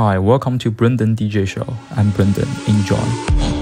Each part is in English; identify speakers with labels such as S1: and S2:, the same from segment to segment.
S1: Hi, welcome to Brendan DJ Show. I'm Brendan. Enjoy.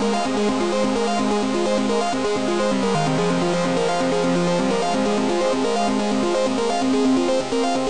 S2: Thank you.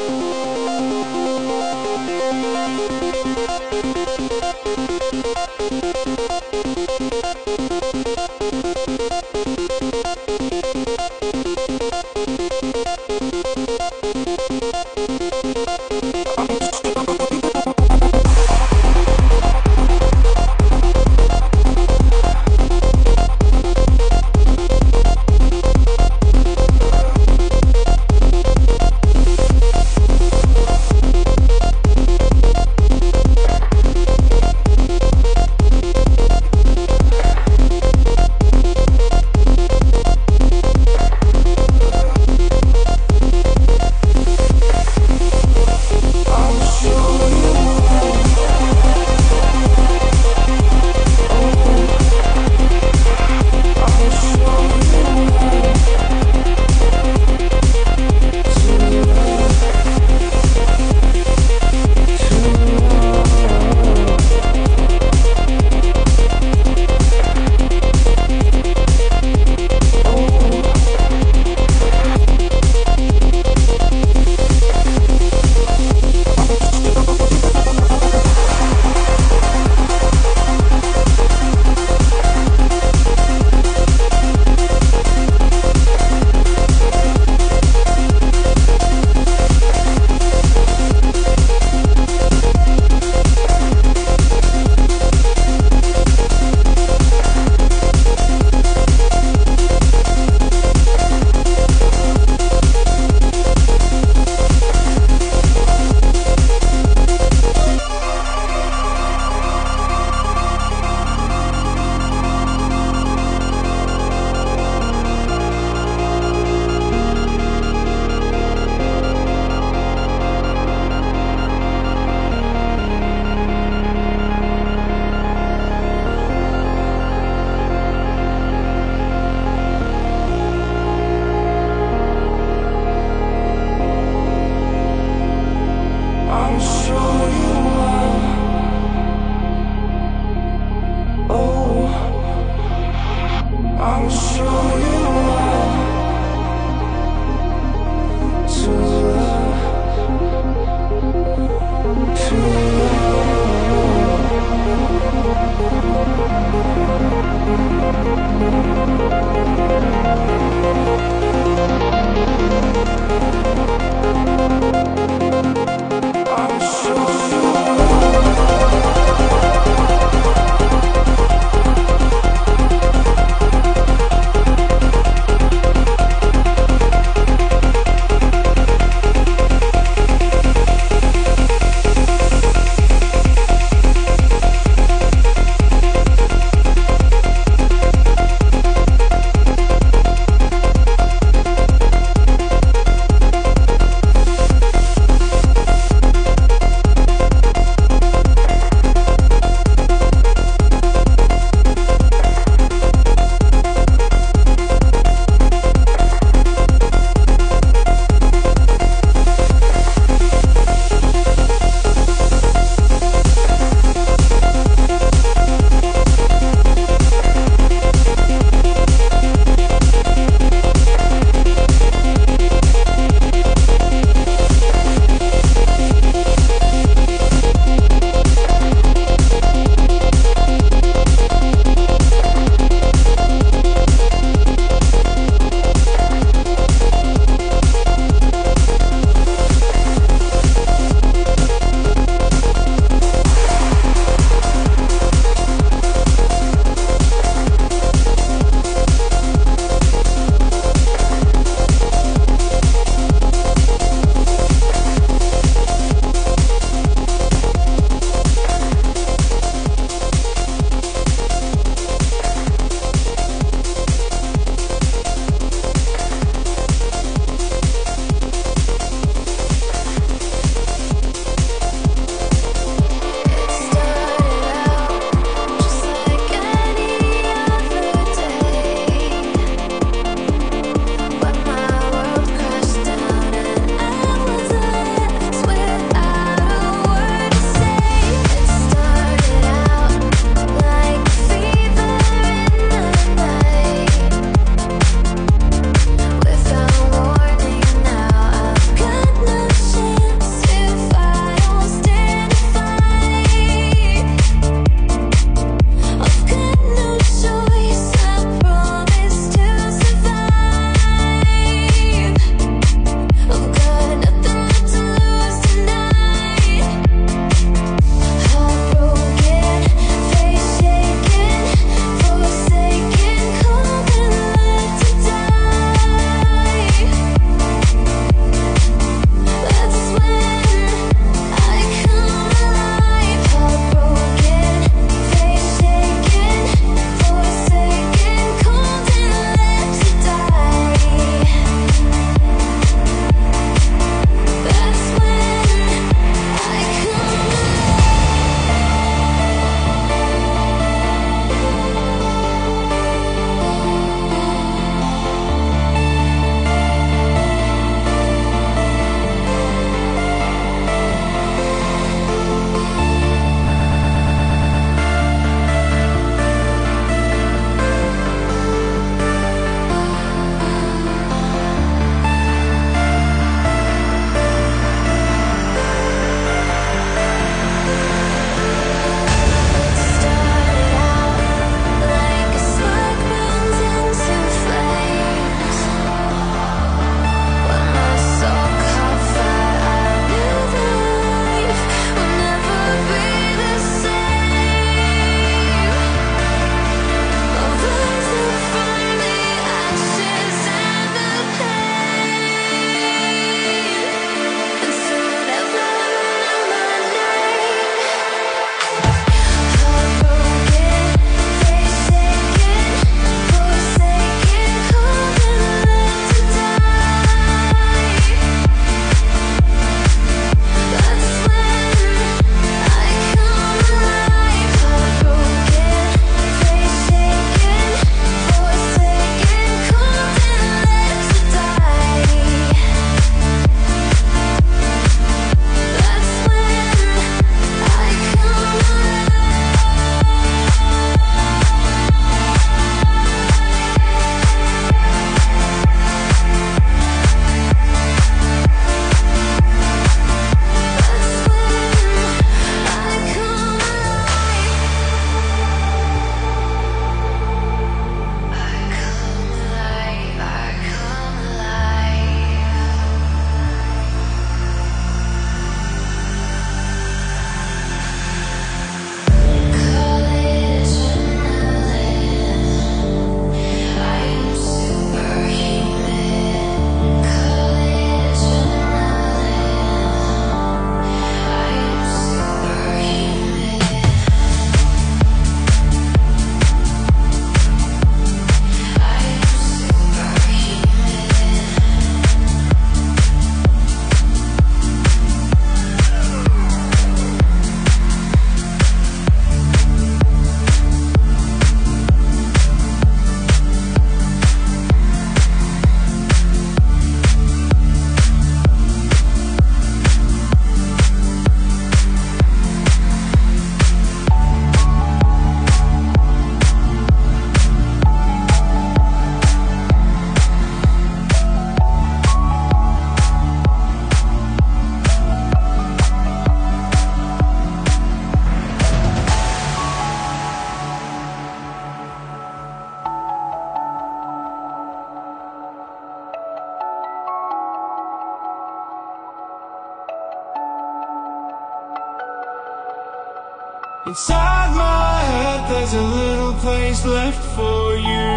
S2: Inside my head there's a little place left for you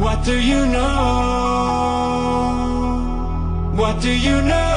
S2: What do you know? What do you know?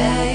S2: I